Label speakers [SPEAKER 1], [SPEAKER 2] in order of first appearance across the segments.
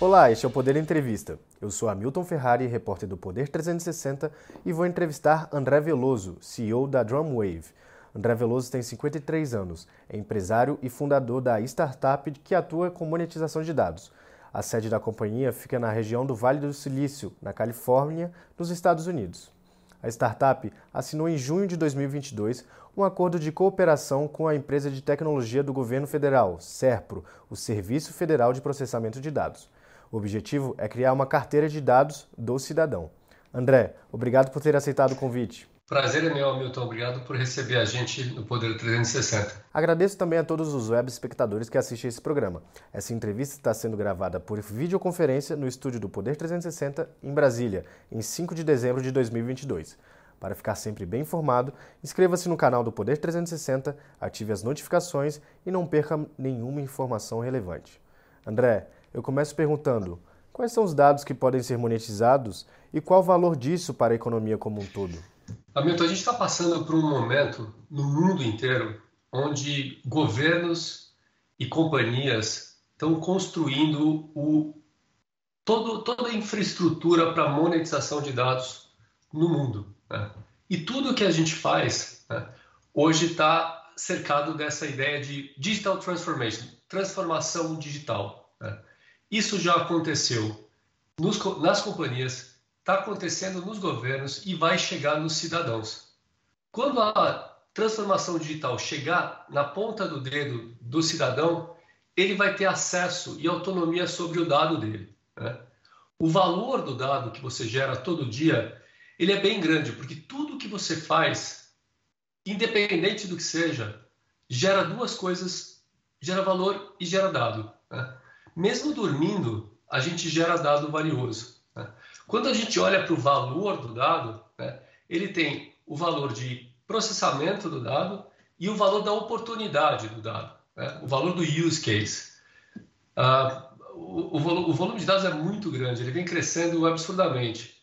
[SPEAKER 1] Olá, este é o Poder Entrevista. Eu sou Hamilton Ferrari, repórter do Poder 360, e vou entrevistar André Veloso, CEO da Drumwave. André Veloso tem 53 anos, é empresário e fundador da startup que atua com monetização de dados. A sede da companhia fica na região do Vale do Silício, na Califórnia, nos Estados Unidos. A startup assinou em junho de 2022 um acordo de cooperação com a empresa de tecnologia do governo federal, SERPRO, o Serviço Federal de Processamento de Dados. O objetivo é criar uma carteira de dados do cidadão. André, obrigado por ter aceitado o convite.
[SPEAKER 2] Prazer é meu, Hamilton. Obrigado por receber a gente no Poder 360.
[SPEAKER 1] Agradeço também a todos os web espectadores que assistem esse programa. Essa entrevista está sendo gravada por videoconferência no estúdio do Poder 360, em Brasília, em 5 de dezembro de 2022. Para ficar sempre bem informado, inscreva-se no canal do Poder 360, ative as notificações e não perca nenhuma informação relevante. André, eu começo perguntando: quais são os dados que podem ser monetizados e qual o valor disso para a economia como um todo?
[SPEAKER 2] Hamilton, a gente está passando por um momento no mundo inteiro onde governos e companhias estão construindo o, todo, toda a infraestrutura para monetização de dados no mundo. Né? E tudo que a gente faz né, hoje está cercado dessa ideia de digital transformation, transformação digital. Isso já aconteceu nos, nas companhias, está acontecendo nos governos e vai chegar nos cidadãos. Quando a transformação digital chegar na ponta do dedo do cidadão, ele vai ter acesso e autonomia sobre o dado dele. Né? O valor do dado que você gera todo dia, ele é bem grande, porque tudo que você faz, independente do que seja, gera duas coisas, gera valor e gera dado. Mesmo dormindo, a gente gera dado valioso. Né? Quando a gente olha para o valor do dado, né, ele tem o valor de processamento do dado e o valor da oportunidade do dado, né, o valor do use case. Uh, o, o, o, volume de dados é muito grande, ele vem crescendo absurdamente.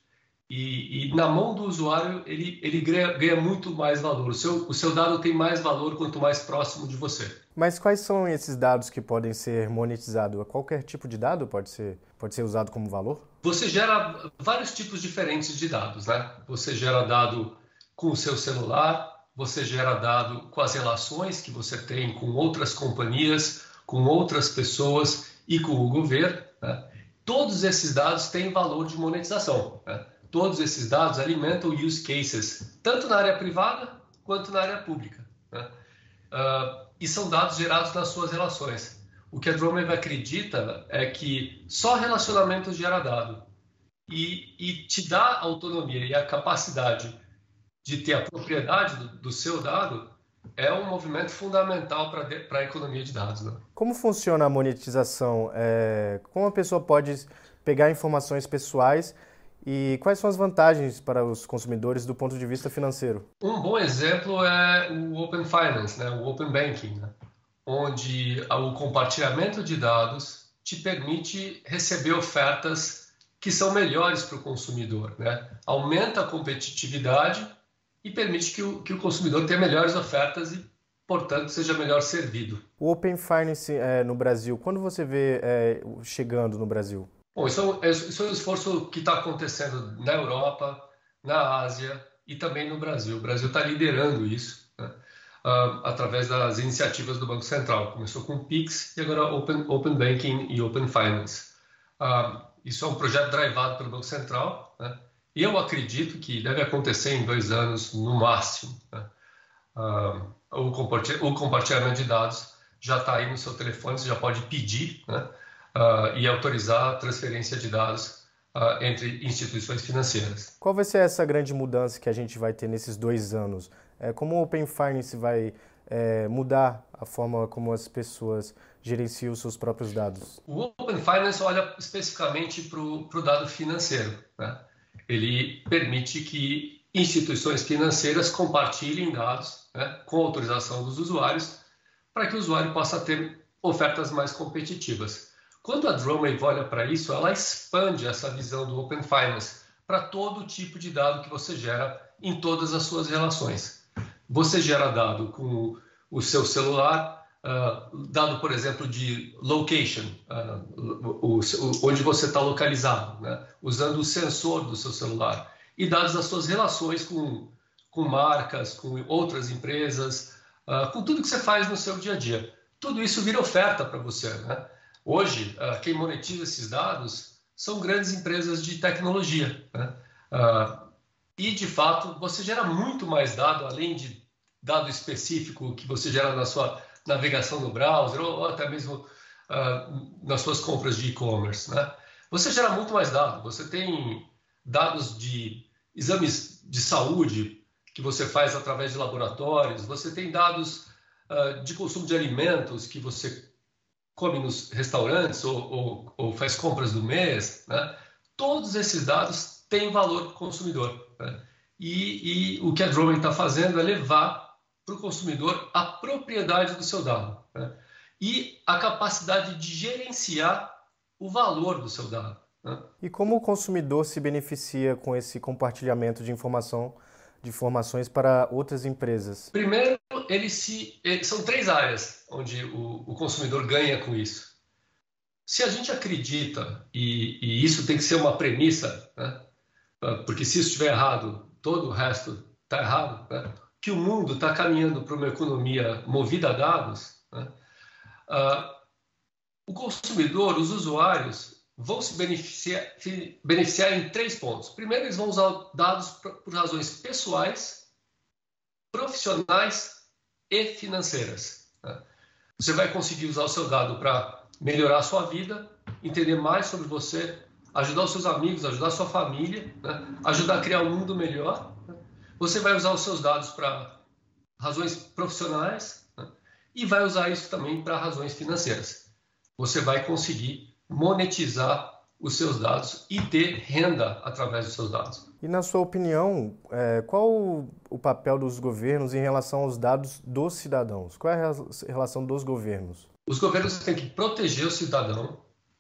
[SPEAKER 2] E, e, na mão do usuário ele, ele ganha, ganha, muito mais valor. O seu, o seu dado tem mais valor quanto mais próximo de você.
[SPEAKER 1] Mas quais são esses dados que podem ser monetizados? Qualquer tipo de dado pode ser, pode ser usado como valor?
[SPEAKER 2] Você gera vários tipos diferentes de dados, né? Você gera dado com o seu celular, você gera dado com as relações que você tem com outras companhias, com outras pessoas e com o governo. Né? Todos esses dados têm valor de monetização. Né? Todos esses dados alimentam use cases, tanto na área privada quanto na área pública. Né? Uh, e são dados gerados nas suas relações. O que a Dromave acredita é que só relacionamento gera dado e, e, te dá autonomia e a capacidade de ter a propriedade do, do seu dado é um movimento fundamental para a economia de dados. Né?
[SPEAKER 1] Como funciona a monetização? É, como a pessoa pode pegar informações pessoais e quais são as vantagens para os consumidores do ponto de vista financeiro?
[SPEAKER 2] Um bom exemplo é o Open Finance, né? o Open Banking, né? onde o compartilhamento de dados te permite receber ofertas que são melhores para o consumidor. Né? Aumenta a competitividade e permite que o, que o consumidor tenha melhores ofertas e, portanto, seja melhor servido.
[SPEAKER 1] O Open Finance é, no Brasil, quando você vê é, chegando no Brasil?
[SPEAKER 2] Bom, isso é, isso é um esforço que está acontecendo na Europa, na Ásia e também no Brasil. O Brasil está liderando isso né? uh, através das iniciativas do Banco Central. Começou com o PIX e agora Open, Open Banking e Open Finance. Uh, isso é um projeto drivado pelo Banco Central né? e eu acredito que deve acontecer em dois anos no máximo. Né? Uh, o, compartilhamento de dados já está aí no seu telefone, você já pode pedir, né? Uh, e autorizar a transferência de dados uh, entre instituições financeiras.
[SPEAKER 1] Qual vai ser essa grande mudança que a gente vai ter nesses dois anos? É, como o Open Finance vai é, mudar a forma como as pessoas gerenciam os seus próprios dados?
[SPEAKER 2] O Open Finance olha especificamente para o dado financeiro. Né? Ele permite que instituições financeiras compartilhem dados né, com autorização dos usuários para que o usuário possa ter ofertas mais competitivas. Quando a Drumwave olha para isso, ela expande essa visão do Open Finance para todo tipo de dado que você gera em todas as suas relações. Você gera dado com o seu celular, uh, dado, por exemplo, de location, uh, o, o, onde você está localizado, né? usando o sensor do seu celular, e dados das suas relações com, com marcas, com outras empresas, uh, com tudo que você faz no seu dia a dia. Tudo isso vira oferta para você. Né? Hoje, quem monetiza esses dados são grandes empresas de tecnologia. Né? e, de fato, você gera muito mais dado, além de dado específico que você gera na sua navegação no browser ou até mesmo uh, nas suas compras de e-commerce. Né? Você gera muito mais dados. Você tem dados de exames de saúde que você faz através de laboratórios. Você tem dados de consumo de alimentos que você come nos restaurantes ou, ou, ou faz compras do mês. Né? Todos esses dados têm valor para o consumidor. Né? E, e, o que a Dromen está fazendo é levar para o consumidor a propriedade do seu dado né? e a capacidade de gerenciar o valor do seu dado. Né?
[SPEAKER 1] E como o consumidor se beneficia com esse compartilhamento de informação, de informações para outras empresas?
[SPEAKER 2] Primeiro, ele se, ele, são três áreas onde o, o, consumidor ganha com isso. Se a gente acredita, e, e isso tem que ser uma premissa, né? porque se isso estiver errado, todo o resto está errado, né? que o mundo está caminhando para uma economia movida a dados, né? uh, o consumidor, os usuários, vão se beneficiar, beneficiar em três pontos. Primeiro, eles vão usar dados por razões pessoais, profissionais e financeiras. Né? Você vai conseguir usar o seu dado para melhorar a sua vida, entender mais sobre você, ajudar os seus amigos, ajudar a sua família, né? ajudar a criar um mundo melhor você vai usar os seus dados para razões profissionais né? e vai usar isso também para razões financeiras. Você vai conseguir monetizar os seus dados e ter renda através dos seus dados.
[SPEAKER 1] E na sua opinião, é, qual o papel dos governos em relação aos dados dos cidadãos? Qual é a relação dos governos?
[SPEAKER 2] Os governos têm que proteger o cidadão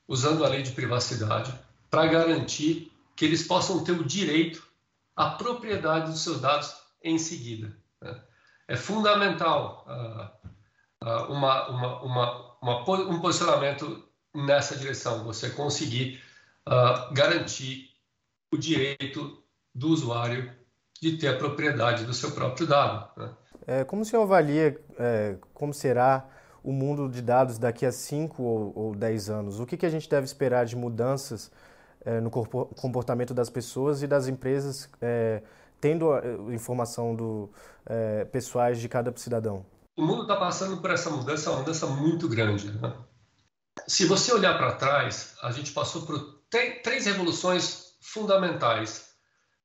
[SPEAKER 2] usando a lei de privacidade para garantir que eles possam ter o direito a propriedade dos seus dados em seguida. Né? É fundamental uh, uma, uma, uma, uma, um posicionamento nessa direção, você conseguir uh, garantir o direito do usuário de ter a propriedade do seu próprio dado. Né?
[SPEAKER 1] É, como o senhor avalia é, como será o mundo de dados daqui a 5 ou 10 anos? O que, que a gente deve esperar de mudanças é, no comportamento das pessoas e das empresas, é, tendo a, informação do, é, pessoais de cada cidadão?
[SPEAKER 2] O mundo está passando por essa mudança, uma mudança muito grande. Né? Se você olhar para trás, a gente passou por três revoluções fundamentais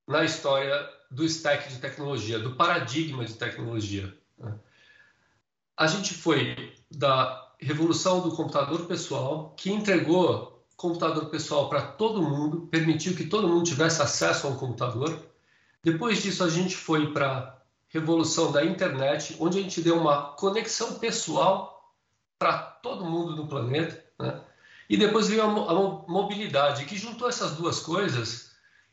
[SPEAKER 2] na história do stack de tecnologia, do paradigma de tecnologia. Né? A gente foi da revolução do computador pessoal, que entregou computador pessoal para todo mundo, permitiu que todo mundo tivesse acesso a um computador. Depois disso, a gente foi para a revolução da internet, onde a gente deu uma conexão pessoal para todo mundo do planeta. Né? E depois veio a, mobilidade, que juntou essas duas coisas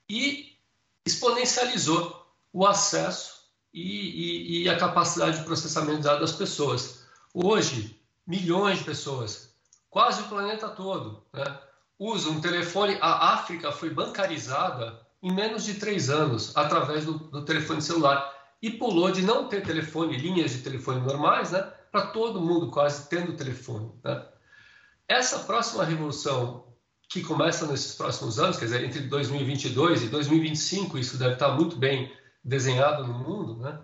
[SPEAKER 2] e exponencializou o acesso e, e, e a capacidade de processamento de dados das pessoas. Hoje, milhões de pessoas, quase o planeta todo, né? usa um telefone. A África foi bancarizada em menos de três anos através do, do telefone celular e pulou de não ter telefone, linhas de telefone normais, né, para todo mundo quase tendo telefone. Né? Essa próxima revolução que começa nesses próximos anos, quer dizer, entre 2022 e 2025, isso deve estar muito bem desenhado no mundo, né?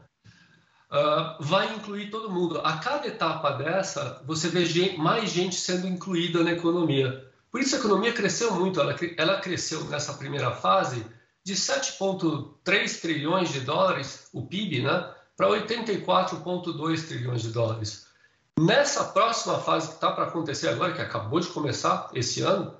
[SPEAKER 2] Uh, vai incluir todo mundo. A cada etapa dessa, você vê mais gente sendo incluída na economia. Por isso a economia cresceu muito, ela, ela cresceu nessa primeira fase de 7,3 trilhões de dólares, o PIB, né, para 84,2 trilhões de dólares. Nessa próxima fase que está para acontecer agora, que acabou de começar esse ano,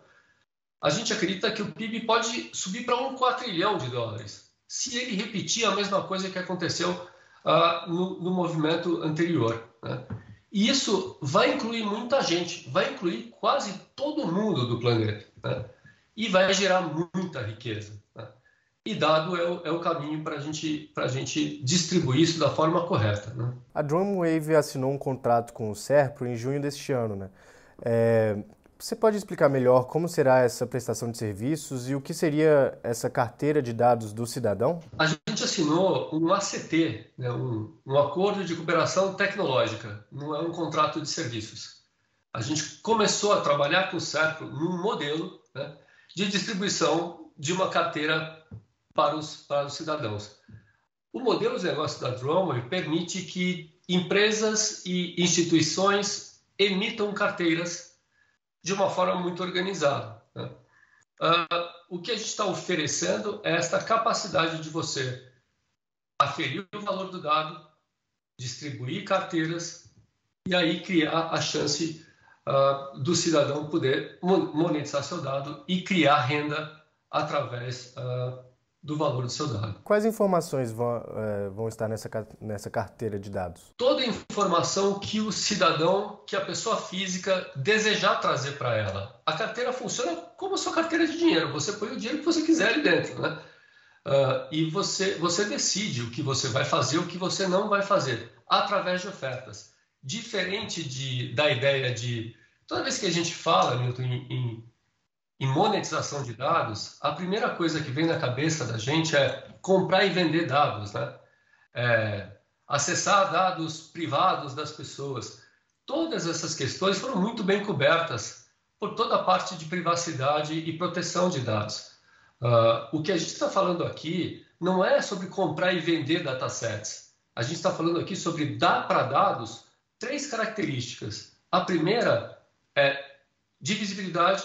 [SPEAKER 2] a gente acredita que o PIB pode subir para um quatrilhão de dólares, se ele repetir a mesma coisa que aconteceu uh, no, no, movimento anterior. Né? E isso vai incluir muita gente, vai incluir quase todo mundo do planeta. Né? E vai gerar muita riqueza. Né? E dado é o, é o caminho para gente, a gente distribuir isso da forma correta. Né?
[SPEAKER 1] A Drumwave assinou um contrato com o Serpro em junho deste ano. Né? É, você pode explicar melhor como será essa prestação de serviços e o que seria essa carteira de dados do cidadão?
[SPEAKER 2] A gente assinou um ACT, né, um, um Acordo de Cooperação Tecnológica, não é um contrato de serviços. A gente começou a trabalhar com o Serpro num modelo né, de distribuição de uma carteira para os, para os cidadãos. O modelo de negócio da Drummer permite que empresas e instituições emitam carteiras de uma forma muito organizada. Né? Uh, o que a gente está oferecendo é esta capacidade de você aferir o valor do dado, distribuir carteiras e aí criar a chance uh, do cidadão poder monetizar seu dado e criar renda através uh, do valor do seu dado.
[SPEAKER 1] Quais informações vão, é, vão estar nessa, nessa carteira de dados?
[SPEAKER 2] Toda informação que o cidadão, que a pessoa física desejar trazer para ela. A carteira funciona como a sua carteira de dinheiro. Você põe o dinheiro que você quiser ali dentro, né? Uh, e você, você decide o que você vai fazer, o que você não vai fazer, através de ofertas. Diferente de, da ideia de. Toda vez que a gente fala, Milton, em, em em monetização de dados, a primeira coisa que vem na cabeça da gente é comprar e vender dados, né? É, acessar dados privados das pessoas. Todas essas questões foram muito bem cobertas por toda a parte de privacidade e proteção de dados. Uh, o que a gente está falando aqui não é sobre comprar e vender datasets. A gente está falando aqui sobre dar para dados três características. A primeira é divisibilidade,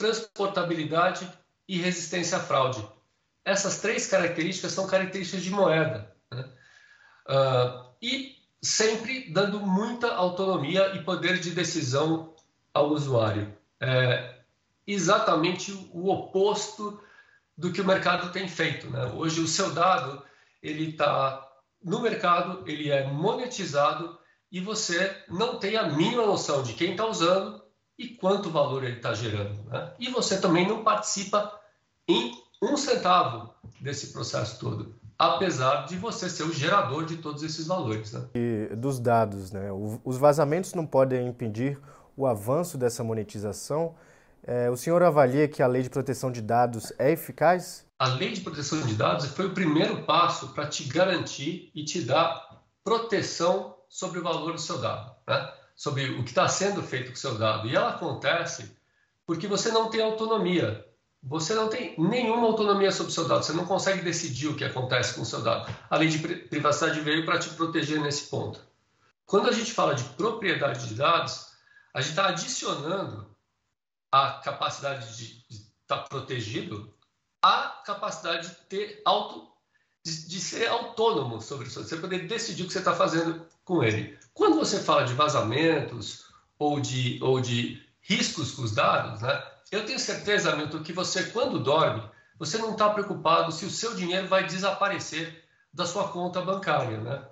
[SPEAKER 2] transportabilidade e resistência à fraude. Essas três características são características de moeda. Né? Uh, e sempre dando muita autonomia e poder de decisão ao usuário. É exatamente o oposto do que o mercado tem feito. Né? Hoje o seu dado ele está no mercado, ele é monetizado e você não tem a mínima noção de quem está usando e quanto valor ele está gerando. Né? E você também não participa em um centavo desse processo todo, apesar de você ser o gerador de todos esses valores. Né?
[SPEAKER 1] E dos dados, né? os vazamentos não podem impedir o avanço dessa monetização. É, o senhor avalia que a lei de proteção de dados é eficaz?
[SPEAKER 2] A lei de proteção de dados foi o primeiro passo para te garantir e te dar proteção sobre o valor do seu dado. Né? Sobre o que está sendo feito com o seu dado. E ela acontece porque você não tem autonomia. Você não tem nenhuma autonomia sobre o seu dado. Você não consegue decidir o que acontece com o seu dado. A lei de privacidade veio para te proteger nesse ponto. Quando a gente fala de propriedade de dados, a gente está adicionando a capacidade de estar tá protegido à capacidade de ter auto de, de, ser autônomo sobre isso, você poder decidir o que você está fazendo com ele. Quando você fala de vazamentos ou de, ou de riscos com os dados, né, eu tenho certeza, Milton, que você, quando dorme, você não está preocupado se o seu dinheiro vai desaparecer da sua conta bancária. Né?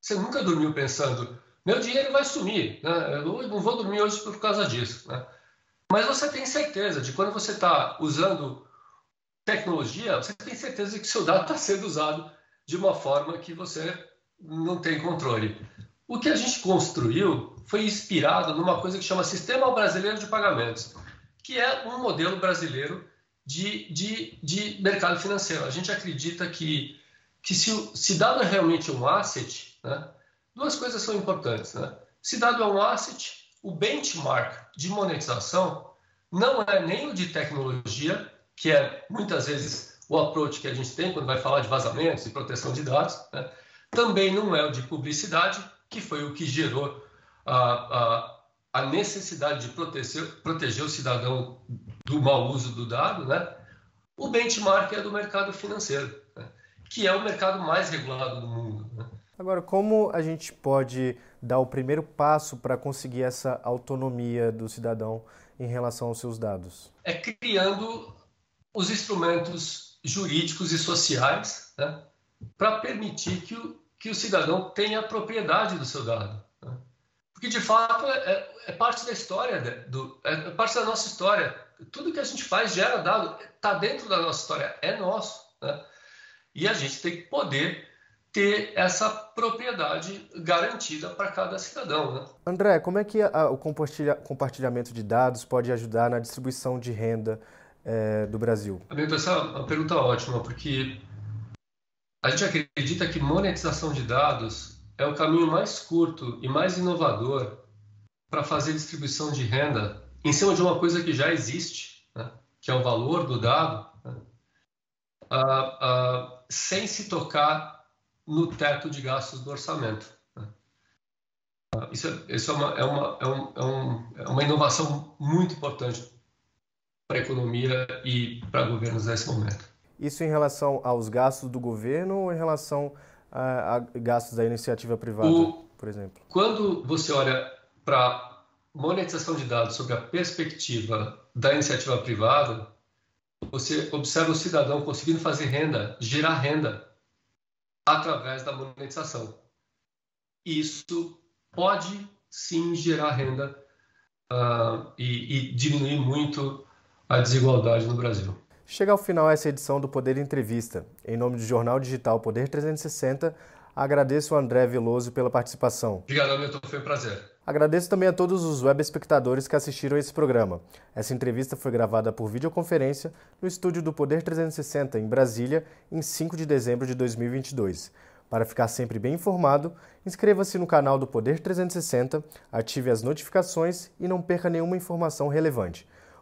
[SPEAKER 2] Você nunca dormiu pensando, meu dinheiro vai sumir, né? eu não vou dormir hoje por causa disso. Né? Mas você tem certeza de quando você está usando tecnologia, você tem certeza que seu dado está sendo usado de uma forma que você não tem controle. O que a gente construiu foi inspirado numa coisa que chama Sistema Brasileiro de Pagamentos, que é um modelo brasileiro de, de, de mercado financeiro. A gente acredita que, que se, se dado é realmente um asset, né, duas coisas são importantes. Né? Se dado é um asset, o benchmark de monetização não é nem o de tecnologia, que é muitas vezes o approach que a gente tem quando vai falar de vazamentos e proteção de dados. Né? Também não é o de publicidade, que foi o que gerou a, a, a necessidade de proteger, proteger o cidadão do mau uso do dado. Né? O benchmark é do mercado financeiro, né? que é o mercado mais regulado do mundo. Né?
[SPEAKER 1] Agora, como a gente pode dar o primeiro passo para conseguir essa autonomia do cidadão em relação aos seus dados?
[SPEAKER 2] É criando os instrumentos jurídicos e sociais né, para permitir que o, que o cidadão tenha propriedade do seu dado. Né? Porque, de fato, é, é, é parte da história, do, é parte da nossa história. tudo que a gente faz gera dado, está dentro da nossa história, é nosso. Né? E a gente tem que poder ter essa propriedade garantida para cada cidadão. Né?
[SPEAKER 1] André, como é que a, o compartilha, compartilhamento de dados pode ajudar na distribuição de renda é, do Brasil?
[SPEAKER 2] Essa é uma pergunta ótima, porque a gente acredita que monetização de dados é o caminho mais curto e mais inovador para fazer distribuição de renda em cima de uma coisa que já existe, né? que é o valor do dado, né? sem se tocar no teto de gastos do orçamento. Né? Isso, é, isso é, uma, é, uma, é, um, é, um, é uma inovação muito importante para a economia e para governos nesse momento.
[SPEAKER 1] Isso em relação aos gastos do governo ou em relação a, a gastos da iniciativa privada, o, por exemplo?
[SPEAKER 2] Quando você olha para monetização de dados sob a perspectiva da iniciativa privada, você observa o cidadão conseguindo fazer renda, gerar renda através da monetização. Isso pode sim gerar renda uh, e, e diminuir muito a desigualdade no Brasil.
[SPEAKER 1] Chega ao final essa edição do Poder Entrevista. Em nome do jornal digital Poder 360, agradeço ao André Veloso pela participação.
[SPEAKER 2] Obrigado, Milton. Foi um prazer.
[SPEAKER 1] Agradeço também a todos os web espectadores que assistiram esse programa. Essa entrevista foi gravada por videoconferência no estúdio do Poder 360, em Brasília, em 5 de dezembro de 2022. Para ficar sempre bem informado, inscreva-se no canal do Poder 360, ative as notificações e não perca nenhuma informação relevante.